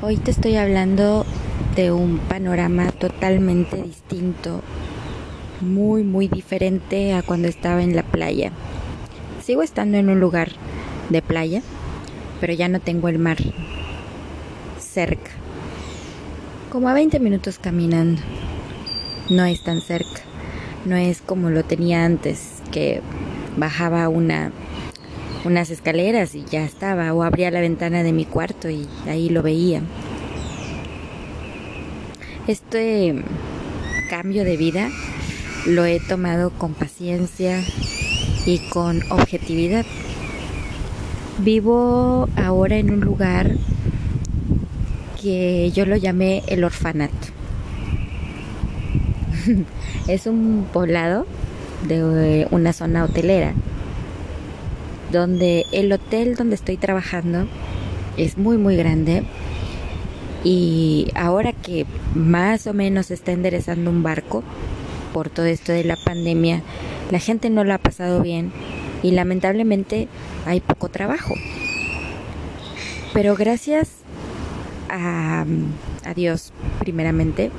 Hoy te estoy hablando de un panorama totalmente distinto, muy, muy diferente a cuando estaba en la playa. Sigo estando en un lugar de playa, pero ya no tengo el mar cerca. Como a 20 minutos caminando. No es tan cerca. No es como lo tenía antes, que bajaba una unas escaleras y ya estaba, o abría la ventana de mi cuarto y ahí lo veía. Este cambio de vida lo he tomado con paciencia y con objetividad. Vivo ahora en un lugar que yo lo llamé el orfanato. es un poblado de una zona hotelera donde el hotel donde estoy trabajando es muy muy grande y ahora que más o menos está enderezando un barco por todo esto de la pandemia, la gente no lo ha pasado bien y lamentablemente hay poco trabajo. Pero gracias a, a Dios, primeramente,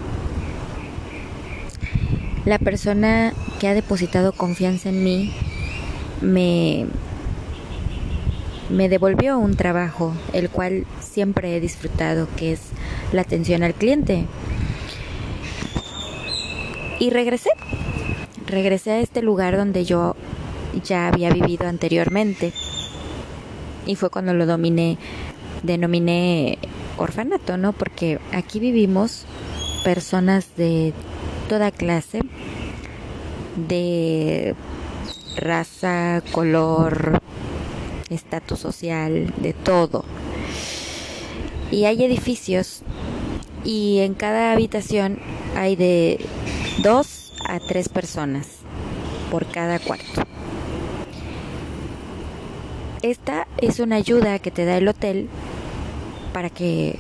la persona que ha depositado confianza en mí me me devolvió un trabajo, el cual siempre he disfrutado, que es la atención al cliente. Y regresé, regresé a este lugar donde yo ya había vivido anteriormente. Y fue cuando lo dominé, denominé orfanato, ¿no? Porque aquí vivimos personas de toda clase, de raza, color, estatus social, de todo. Y hay edificios y en cada habitación hay de dos a tres personas por cada cuarto. Esta es una ayuda que te da el hotel para que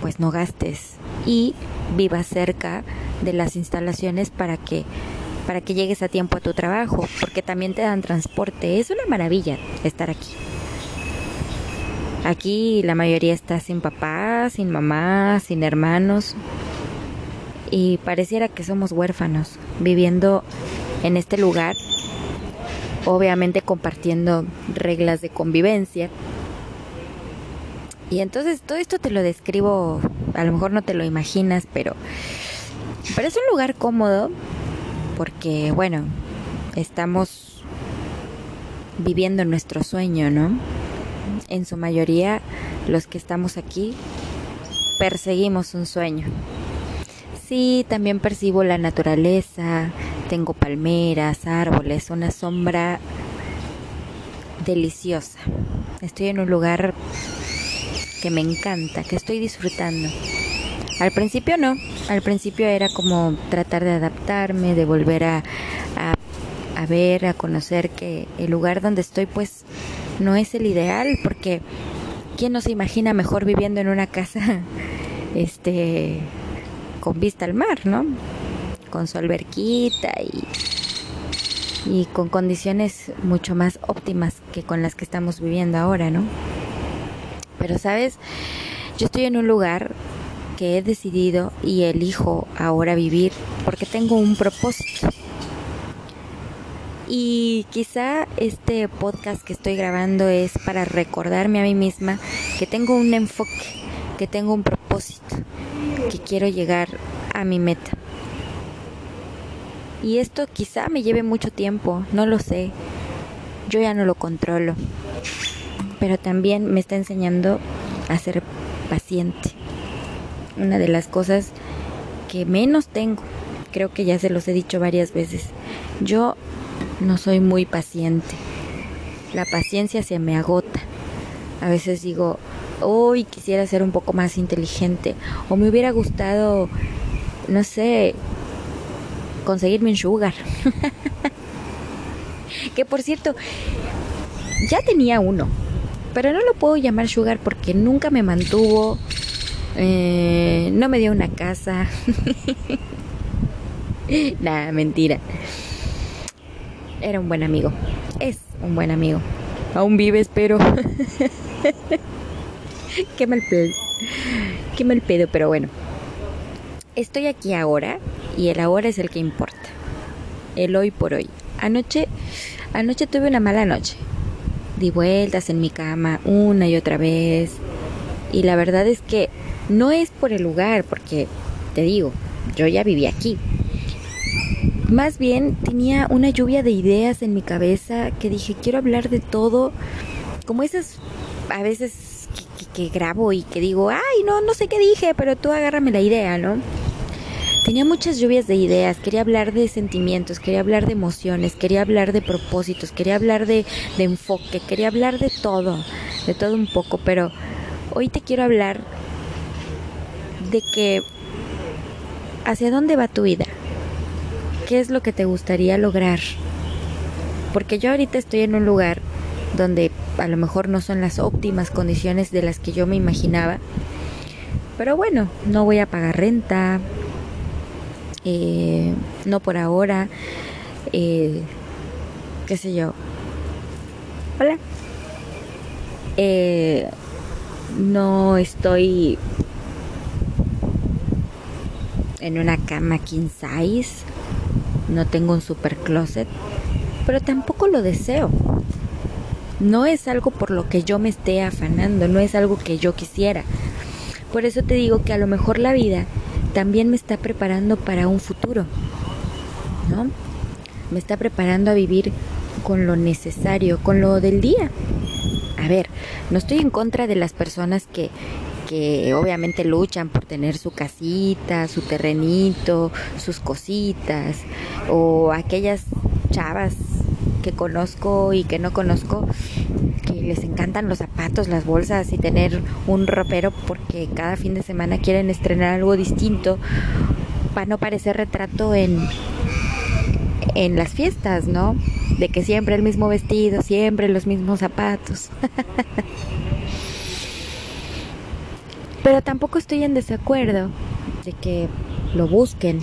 pues no gastes y vivas cerca de las instalaciones para que para que llegues a tiempo a tu trabajo, porque también te dan transporte. Es una maravilla estar aquí. Aquí la mayoría está sin papá, sin mamá, sin hermanos y pareciera que somos huérfanos viviendo en este lugar, obviamente compartiendo reglas de convivencia. Y entonces todo esto te lo describo, a lo mejor no te lo imaginas, pero, pero es un lugar cómodo, porque, bueno, estamos viviendo nuestro sueño, ¿no? En su mayoría, los que estamos aquí perseguimos un sueño. Sí, también percibo la naturaleza, tengo palmeras, árboles, una sombra deliciosa. Estoy en un lugar que me encanta, que estoy disfrutando. Al principio no, al principio era como tratar de adaptarme, de volver a, a, ver, a conocer que el lugar donde estoy pues no es el ideal porque ¿quién no se imagina mejor viviendo en una casa este con vista al mar, ¿no? Con su alberquita y y con condiciones mucho más óptimas que con las que estamos viviendo ahora, ¿no? Pero sabes, yo estoy en un lugar que he decidido y elijo ahora vivir porque tengo un propósito. Y quizá este podcast que estoy grabando es para recordarme a mí misma que tengo un enfoque, que tengo un propósito, que quiero llegar a mi meta. Y esto quizá me lleve mucho tiempo, no lo sé. Yo ya no lo controlo. Pero también me está enseñando a ser paciente una de las cosas que menos tengo. Creo que ya se los he dicho varias veces. Yo no soy muy paciente. La paciencia se me agota. A veces digo, hoy quisiera ser un poco más inteligente. O me hubiera gustado, no sé, conseguirme un sugar. que por cierto, ya tenía uno. Pero no lo puedo llamar sugar porque nunca me mantuvo eh, no me dio una casa. Nada, mentira. Era un buen amigo. Es un buen amigo. Aún vive, espero. Qué mal plan. Qué mal pedo, pero bueno. Estoy aquí ahora y el ahora es el que importa. El hoy por hoy. Anoche, anoche tuve una mala noche. Di vueltas en mi cama una y otra vez. Y la verdad es que no es por el lugar, porque te digo, yo ya viví aquí. Más bien tenía una lluvia de ideas en mi cabeza que dije, quiero hablar de todo, como esas a veces que, grabo y que digo, ay, no, no sé qué dije, pero tú agárrame la idea, ¿no? Tenía muchas lluvias de ideas, quería hablar de sentimientos, quería hablar de emociones, quería hablar de propósitos, quería hablar de, de enfoque, quería hablar de todo, de todo un poco, pero hoy te quiero hablar de que hacia dónde va tu vida, qué es lo que te gustaría lograr. Porque yo ahorita estoy en un lugar donde a lo mejor no son las óptimas condiciones de las que yo me imaginaba. Pero bueno, no voy a pagar renta, eh, no por ahora, eh, qué sé yo. Hola. Eh, no estoy en una cama king size no tengo un super closet, pero tampoco lo deseo. No es algo por lo que yo me esté afanando, no es algo que yo quisiera. Por eso te digo que a lo mejor la vida también me está preparando para un futuro, ¿no? Me está preparando a vivir con lo necesario, con lo del día. A ver, no estoy en contra de las personas que, que obviamente luchan por tener su casita, su terrenito, sus cositas, o aquellas chavas que conozco y que no conozco que les encantan los zapatos, las bolsas y tener un ropero porque cada fin de semana quieren estrenar algo distinto para no parecer retrato en en las fiestas, ¿no? De que siempre el mismo vestido, siempre los mismos zapatos. Pero tampoco estoy en desacuerdo de que lo busquen.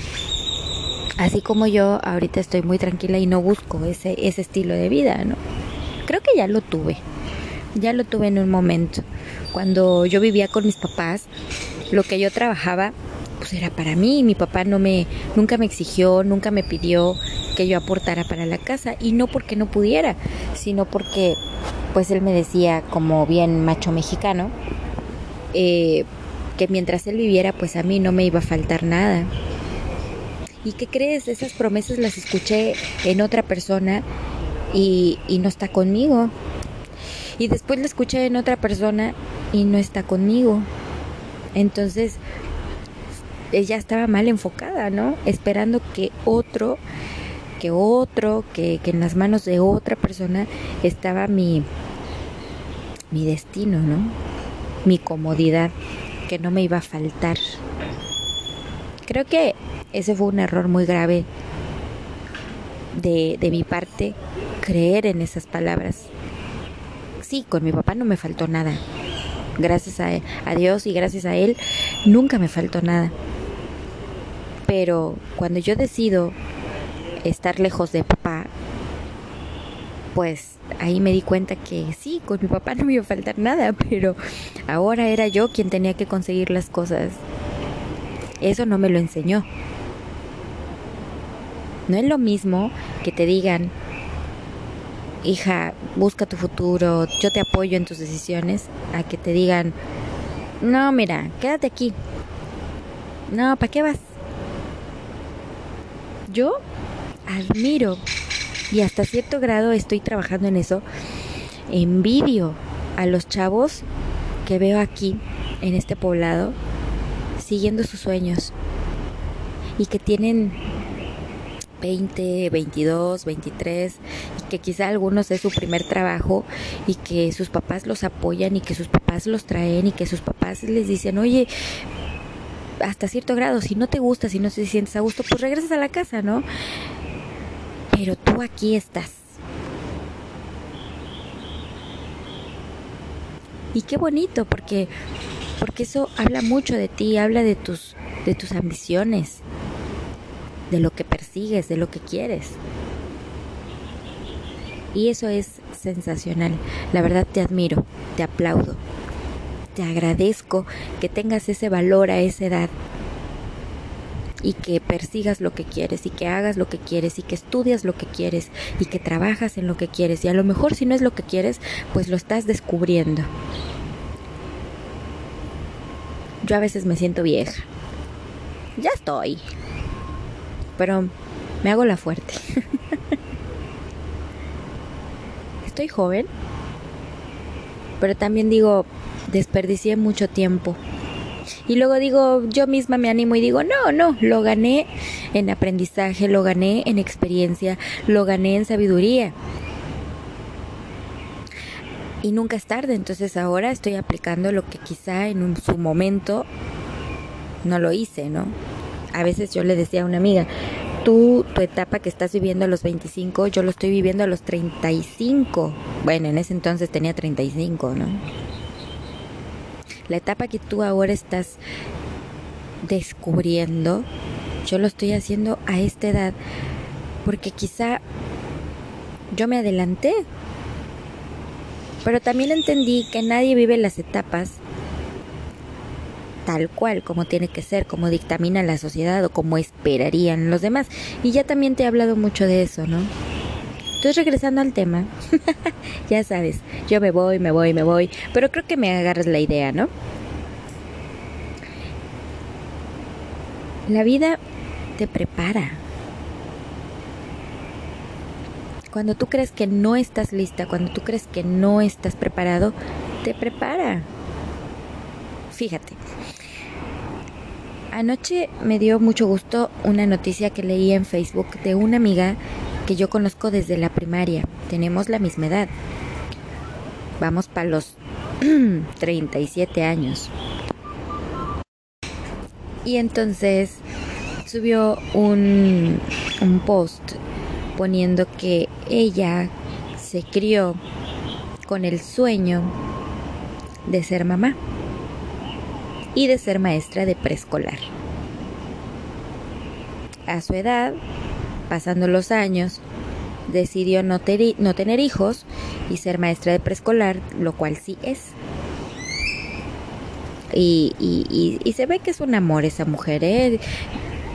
Así como yo ahorita estoy muy tranquila y no busco ese, ese estilo de vida, ¿no? Creo que ya lo tuve. Ya lo tuve en un momento. Cuando yo vivía con mis papás, lo que yo trabajaba pues era para mí. Mi papá no me nunca me exigió, nunca me pidió que yo aportara para la casa y no porque no pudiera, sino porque pues él me decía como bien macho mexicano, eh, que mientras él viviera, pues a mí no me iba a faltar nada. ¿Y qué crees? Esas promesas las escuché en otra persona y, y no está conmigo. Y después la escuché en otra persona y no está conmigo. Entonces, ella estaba mal enfocada, ¿no? Esperando que otro, que otro, que, que en las manos de otra persona estaba mi, mi destino, ¿no? Mi comodidad, que no me iba a faltar. Creo que ese fue un error muy grave de, de mi parte, creer en esas palabras. Sí, con mi papá no me faltó nada. Gracias a, a Dios y gracias a Él, nunca me faltó nada. Pero cuando yo decido estar lejos de papá, pues ahí me di cuenta que sí, con mi papá no me iba a faltar nada, pero ahora era yo quien tenía que conseguir las cosas. Eso no me lo enseñó. No es lo mismo que te digan, hija, busca tu futuro, yo te apoyo en tus decisiones, a que te digan, no, mira, quédate aquí. No, ¿para qué vas? Yo admiro y hasta cierto grado estoy trabajando en eso, envidio a los chavos que veo aquí en este poblado siguiendo sus sueños y que tienen 20, 22, 23 y que quizá algunos es su primer trabajo y que sus papás los apoyan y que sus papás los traen y que sus papás les dicen, oye, hasta cierto grado, si no te gusta, si no te sientes a gusto, pues regresas a la casa, ¿no? Pero tú aquí estás. Y qué bonito, porque, porque eso habla mucho de ti, habla de tus, de tus ambiciones, de lo que persigues, de lo que quieres. Y eso es sensacional. La verdad te admiro, te aplaudo. te agradezco que tengas ese valor a esa edad y que persigas lo que quieres y que hagas lo que quieres y que estudias lo que quieres y que trabajas en lo que quieres y a lo mejor si no es lo que quieres, pues lo estás descubriendo. Yo a veces me siento vieja. Ya estoy. Pero me hago la fuerte. estoy joven. Pero también digo, desperdicié mucho tiempo y luego digo, yo misma me animo y digo, no, no, lo gané en aprendizaje, lo gané en experiencia, lo gané en sabiduría. Y nunca es tarde, entonces ahora estoy aplicando lo que quizá en su momento no lo hice, ¿no? A veces yo le decía a una amiga, tú, tu etapa que estás viviendo a los 25, yo lo estoy viviendo a los 35. Bueno, en ese entonces tenía 35, ¿no? La etapa que tú ahora estás descubriendo, yo lo estoy haciendo a esta edad porque quizá yo me adelanté. Pero también entendí que nadie vive las etapas tal cual como tiene que ser, como dictamina la sociedad o como esperarían los demás. Y ya también te he hablado mucho de eso, ¿no? Entonces regresando al tema, ya sabes, yo me voy, me voy, me voy, pero creo que me agarras la idea, ¿no? La vida te prepara. Cuando tú crees que no estás lista, cuando tú crees que no estás preparado, te prepara. Fíjate, anoche me dio mucho gusto una noticia que leí en Facebook de una amiga que yo conozco desde la primaria. Tenemos la misma edad. Vamos para los 37 años. Y entonces subió un, un post poniendo que ella se crió con el sueño de ser mamá y de ser maestra de preescolar. A su edad Pasando los años, decidió no, tener hijos y ser maestra de preescolar, lo cual sí es. Y, y, se ve que es un amor esa mujer. ¿eh?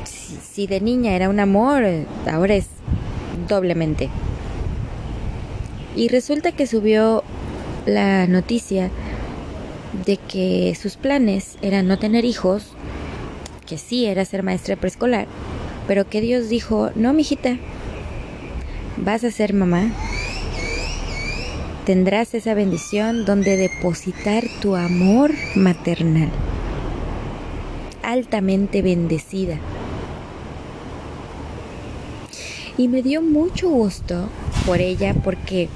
Si, de niña era un amor, ahora es doblemente. Y resulta que subió la noticia de que sus planes eran no tener hijos, que sí era ser maestra de preescolar, pero que Dios dijo, no, mijita, vas a ser mamá. Tendrás esa bendición donde depositar tu amor maternal. Altamente bendecida. Y me dio mucho gusto por ella porque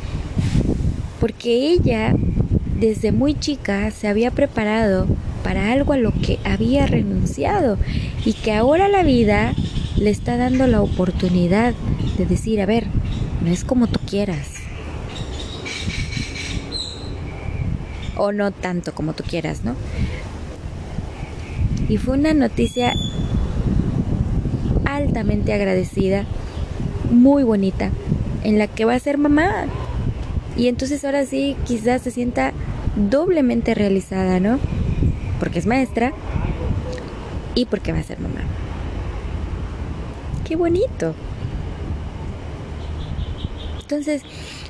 porque ella desde muy chica se había preparado para algo a lo que había renunciado y que ahora la vida le está dando la oportunidad de decir, a ver, no es como tú quieras. O no tanto como tú quieras, ¿no? Y fue una noticia altamente agradecida, muy bonita, en la que va a ser mamá. Y entonces ahora sí quizás se sienta doblemente realizada, ¿no? Porque es maestra y porque va a ser mamá. Qué bonito. Entonces,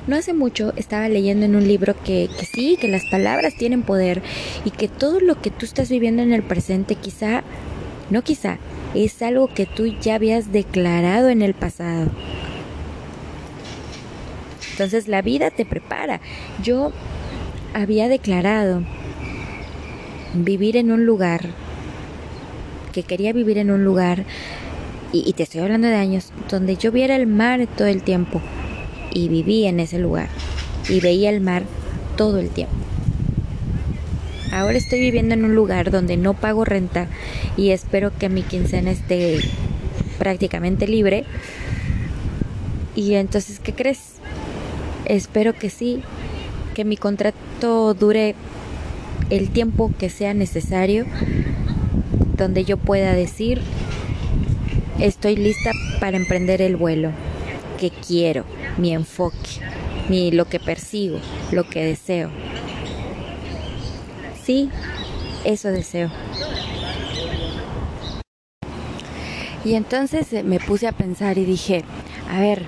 no hace mucho estaba leyendo en un libro que, sí, que las palabras tienen poder y que todo lo que tú estás viviendo en el presente quizá, no quizá, es algo que tú ya habías declarado en el pasado. Entonces la vida te prepara. Yo había declarado vivir en un lugar, que quería vivir en un lugar y, te estoy hablando de años, donde yo viera el mar todo el tiempo y vivía en ese lugar y veía el mar todo el tiempo. Ahora estoy viviendo en un lugar donde no pago renta y espero que mi quincena esté prácticamente libre. Y entonces, ¿qué crees? Espero que sí, que mi contrato dure el tiempo que sea necesario, donde yo pueda decir, Estoy lista para emprender el vuelo que quiero, mi enfoque, mi, lo que persigo, lo que deseo. Sí, eso deseo. Y entonces eh, me puse a pensar y dije, a ver,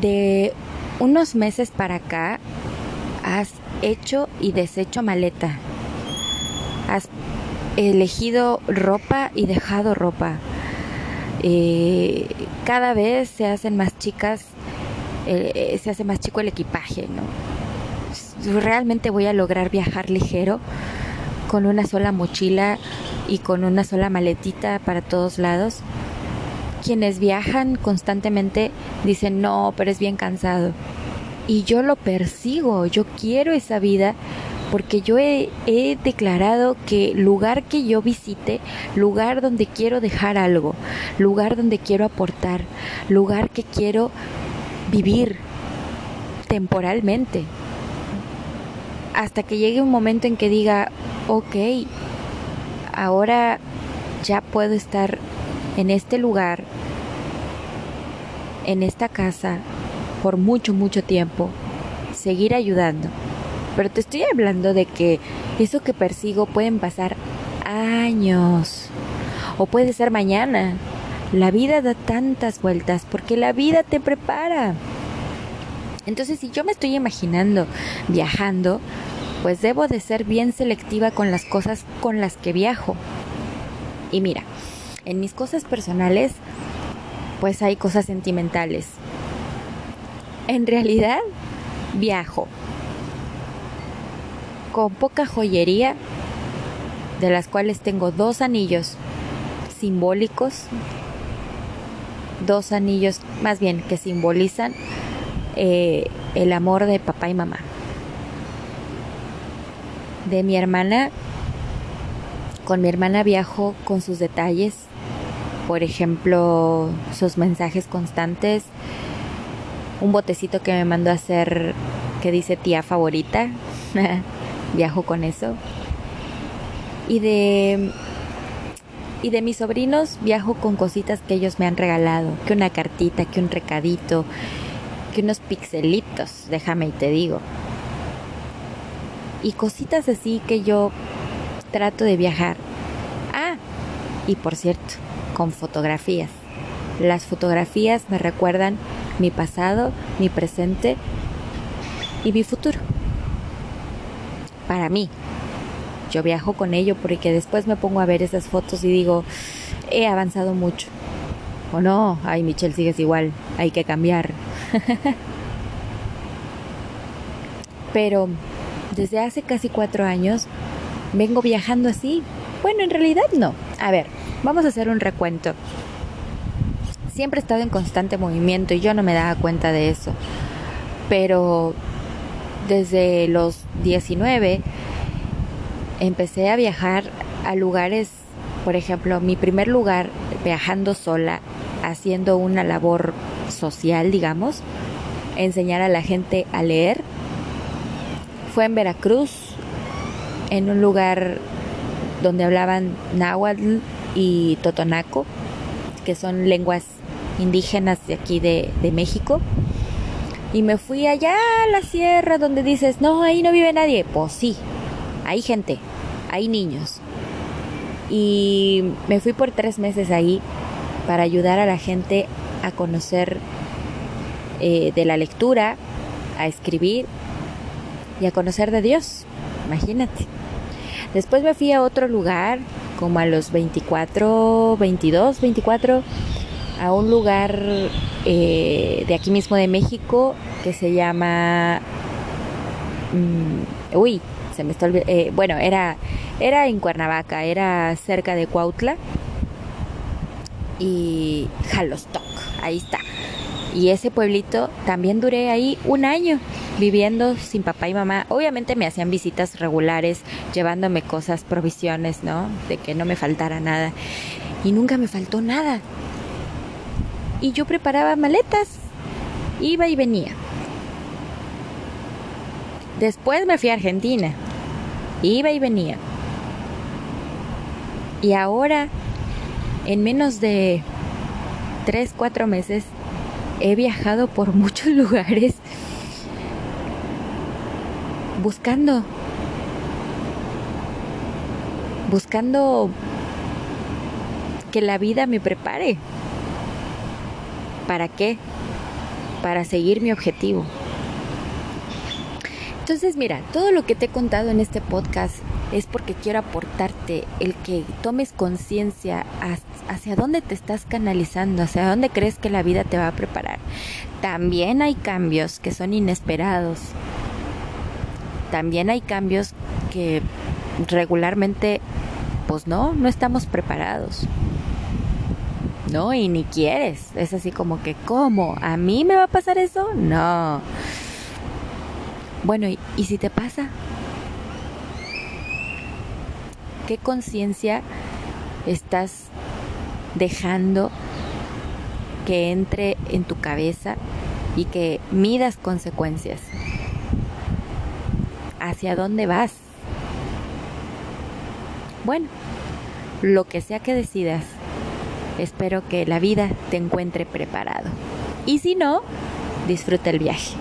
de unos meses para acá has hecho y deshecho maleta. Has elegido ropa y dejado ropa. Eh, cada vez se hacen más chicas, eh, se hace más chico el equipaje, ¿no? Realmente voy a lograr viajar ligero con una sola mochila y con una sola maletita para todos lados. Quienes viajan constantemente dicen, no, pero es bien cansado. Y yo lo persigo, yo quiero esa vida porque yo he, declarado que lugar que yo visite, lugar donde quiero dejar algo, lugar donde quiero aportar, lugar que quiero vivir temporalmente. Hasta que llegue un momento en que diga, ok, ahora ya puedo estar en este lugar, en esta casa, por mucho, mucho tiempo, seguir ayudando. Pero te estoy hablando de que eso que persigo pueden pasar años o puede ser mañana. La vida da tantas vueltas porque la vida te prepara. Entonces, si yo me estoy imaginando viajando, pues debo de ser bien selectiva con las cosas con las que viajo. Y mira, en mis cosas personales, pues hay cosas sentimentales. En realidad, viajo con poca joyería, de las cuales tengo dos anillos simbólicos, dos anillos más bien que simbolizan eh, el amor de papá y mamá. De mi hermana, con mi hermana viajo con sus detalles, por ejemplo, sus mensajes constantes, un botecito que me mandó a hacer que dice tía favorita, viajo con eso. Y de y de mis sobrinos viajo con cositas que ellos me han regalado, que una cartita, que un recadito, que unos pixelitos, déjame y te digo y cositas así que yo trato de viajar. Ah, y por cierto, con fotografías. Las fotografías me recuerdan mi pasado, mi presente y mi futuro. Para mí, yo viajo con ello porque después me pongo a ver esas fotos y digo, he avanzado mucho. O no, ay Michelle, sigues igual, hay que cambiar. Pero desde hace casi cuatro años vengo viajando así. Bueno, en realidad no. A ver, vamos a hacer un recuento. Siempre he estado en constante movimiento y yo no me daba cuenta de eso. Pero desde los 19 empecé a viajar a lugares, por ejemplo, mi primer lugar viajando sola, haciendo una labor social, digamos, enseñar a la gente a leer fue en Veracruz, en un lugar donde hablaban náhuatl y totonaco, que son lenguas indígenas de aquí de, de México. Y me fui allá a la sierra donde dices, no, ahí no vive nadie. Pues sí, hay gente, hay niños. Y me fui por tres meses ahí para ayudar a la gente a conocer eh, de la lectura, a escribir y a conocer de Dios. Imagínate. Después me fui a otro lugar, como a los 24, 22, 24, a un lugar eh, de aquí mismo de México que se llama... Mm, uy, se me está olvidando. Eh, bueno, era, era en Cuernavaca, era cerca de Cuautla y Jalostoc, ahí está. Y ese pueblito también duré ahí un año viviendo sin papá y mamá. Obviamente me hacían visitas regulares, llevándome cosas, provisiones, ¿no? De que no me faltara nada. Y nunca me faltó nada. Y yo preparaba maletas, iba y venía. Después me fui a Argentina, iba y venía. Y ahora, en menos de 3, 4 meses, he viajado por muchos lugares buscando, buscando que la vida me prepare. ¿Para qué? Para seguir mi objetivo. Entonces, mira, todo lo que te he contado en este podcast es porque quiero aportarte el que tomes conciencia hacia dónde te estás canalizando, hacia dónde crees que la vida te va a preparar. También hay cambios que son inesperados. También hay cambios que regularmente, pues no, no estamos preparados. No, y ni quieres. Es así como que, ¿cómo? ¿A mí me va a pasar eso? No. Bueno, ¿y, si te pasa? ¿Qué conciencia estás dejando que entre en tu cabeza y que midas consecuencias? ¿Hacia dónde vas? Bueno, lo que sea que decidas, espero que la vida te encuentre preparado. Y si no, disfruta el viaje.